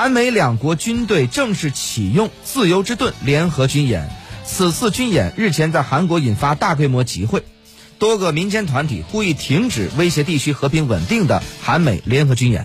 韩美两国军队正式启用“自由之盾”联合军演。此次军演日前在韩国引发大规模集会，多个民间团体呼吁停止威胁地区和平稳定的韩美联合军演。